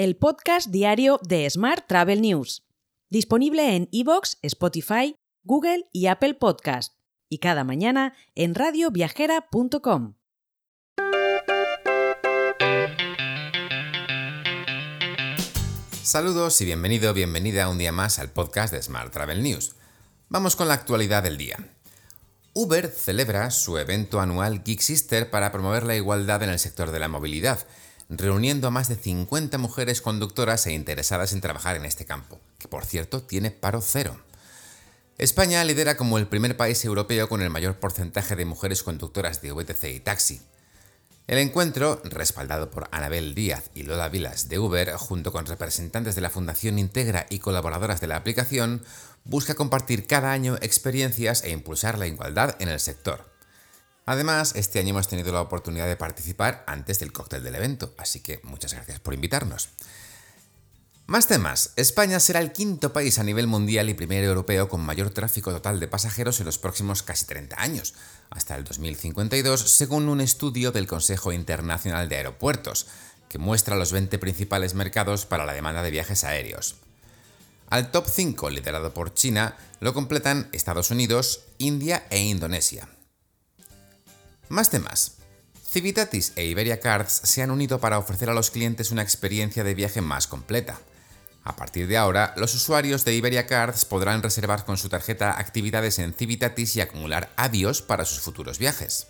el podcast diario de Smart Travel News, disponible en iVoox, Spotify, Google y Apple Podcast, y cada mañana en radioviajera.com. Saludos y bienvenido, bienvenida un día más al podcast de Smart Travel News. Vamos con la actualidad del día. Uber celebra su evento anual Geek Sister para promover la igualdad en el sector de la movilidad, reuniendo a más de 50 mujeres conductoras e interesadas en trabajar en este campo, que por cierto tiene paro cero. España lidera como el primer país europeo con el mayor porcentaje de mujeres conductoras de VTC y taxi. El encuentro, respaldado por Anabel Díaz y Lola Vilas de Uber, junto con representantes de la Fundación Integra y colaboradoras de la aplicación, busca compartir cada año experiencias e impulsar la igualdad en el sector. Además, este año hemos tenido la oportunidad de participar antes del cóctel del evento, así que muchas gracias por invitarnos. Más temas. España será el quinto país a nivel mundial y primer europeo con mayor tráfico total de pasajeros en los próximos casi 30 años, hasta el 2052, según un estudio del Consejo Internacional de Aeropuertos, que muestra los 20 principales mercados para la demanda de viajes aéreos. Al top 5, liderado por China, lo completan Estados Unidos, India e Indonesia. Más temas. Civitatis e Iberia Cards se han unido para ofrecer a los clientes una experiencia de viaje más completa. A partir de ahora, los usuarios de Iberia Cards podrán reservar con su tarjeta actividades en Civitatis y acumular avios para sus futuros viajes.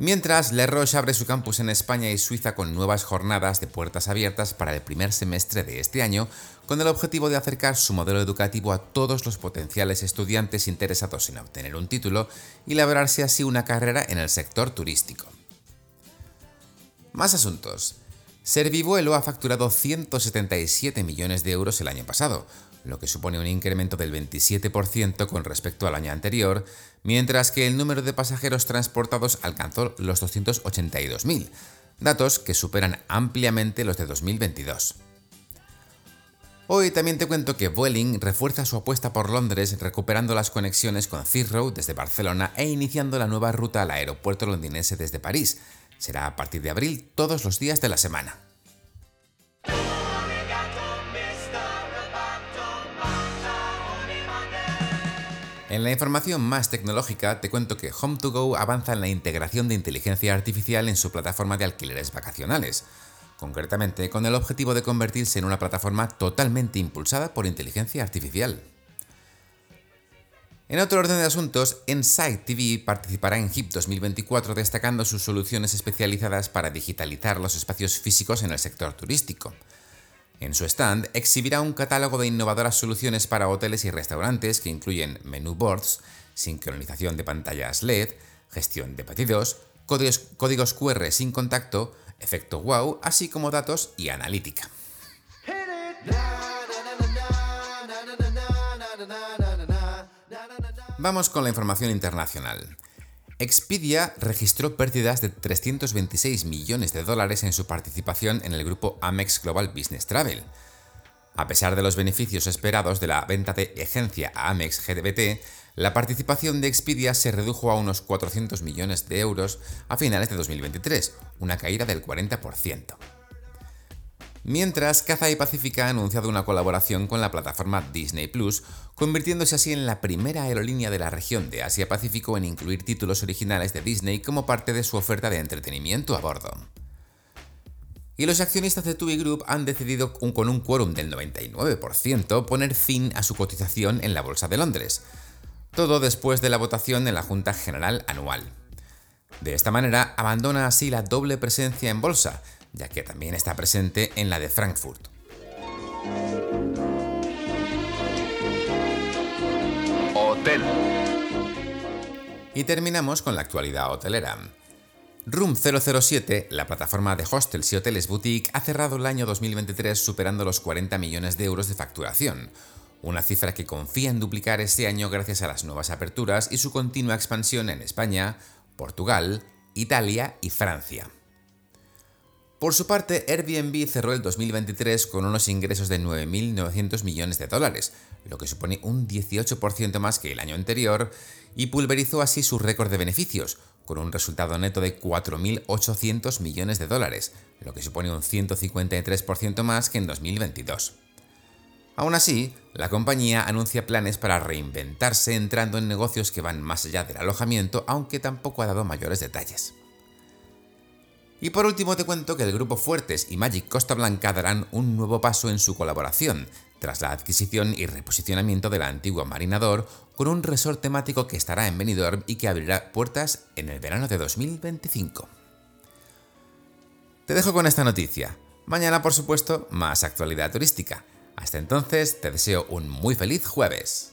Mientras, Le Roche abre su campus en España y Suiza con nuevas jornadas de puertas abiertas para el primer semestre de este año, con el objetivo de acercar su modelo educativo a todos los potenciales estudiantes interesados en obtener un título y labrarse así una carrera en el sector turístico. Más asuntos. Servivuelo ha facturado 177 millones de euros el año pasado, lo que supone un incremento del 27% con respecto al año anterior, mientras que el número de pasajeros transportados alcanzó los 282.000, datos que superan ampliamente los de 2022. Hoy también te cuento que Vueling refuerza su apuesta por Londres recuperando las conexiones con Heathrow desde Barcelona e iniciando la nueva ruta al aeropuerto londinense desde París. Será a partir de abril todos los días de la semana. En la información más tecnológica te cuento que Home2Go avanza en la integración de inteligencia artificial en su plataforma de alquileres vacacionales, concretamente con el objetivo de convertirse en una plataforma totalmente impulsada por inteligencia artificial. En otro orden de asuntos, Insight TV participará en HIP 2024 destacando sus soluciones especializadas para digitalizar los espacios físicos en el sector turístico. En su stand exhibirá un catálogo de innovadoras soluciones para hoteles y restaurantes que incluyen menú boards, sincronización de pantallas LED, gestión de pedidos, códigos, QR sin contacto, efecto wow, así como datos y analítica. Vamos con la información internacional. Expedia registró pérdidas de 326 millones de dólares en su participación en el grupo Amex Global Business Travel. A pesar de los beneficios esperados de la venta de agencia a Amex GDBT, la participación de Expedia se redujo a unos 400 millones de euros a finales de 2023, una caída del 40%. Mientras, Cathay Pacific ha anunciado una colaboración con la plataforma Disney Plus, convirtiéndose así en la primera aerolínea de la región de Asia-Pacífico en incluir títulos originales de Disney como parte de su oferta de entretenimiento a bordo. Y los accionistas de TUI Group han decidido, con un quórum del 99%, poner fin a su cotización en la Bolsa de Londres. Todo después de la votación en la Junta General Anual. De esta manera, abandona así la doble presencia en bolsa, ya que también está presente en la de Frankfurt. Hotel. Y terminamos con la actualidad hotelera. Room 007, la plataforma de hostels y hoteles boutique, ha cerrado el año 2023 superando los 40 millones de euros de facturación, una cifra que confía en duplicar este año gracias a las nuevas aperturas y su continua expansión en España, Portugal, Italia y Francia. Por su parte, Airbnb cerró el 2023 con unos ingresos de 9.900 millones de dólares, lo que supone un 18% más que el año anterior, y pulverizó así su récord de beneficios, con un resultado neto de 4.800 millones de dólares, lo que supone un 153% más que en 2022. Aún así, la compañía anuncia planes para reinventarse entrando en negocios que van más allá del alojamiento, aunque tampoco ha dado mayores detalles. Y por último te cuento que el grupo Fuertes y Magic Costa Blanca darán un nuevo paso en su colaboración, tras la adquisición y reposicionamiento de la antigua Marinador, con un resort temático que estará en Benidorm y que abrirá puertas en el verano de 2025. Te dejo con esta noticia. Mañana, por supuesto, más actualidad turística. Hasta entonces, te deseo un muy feliz jueves.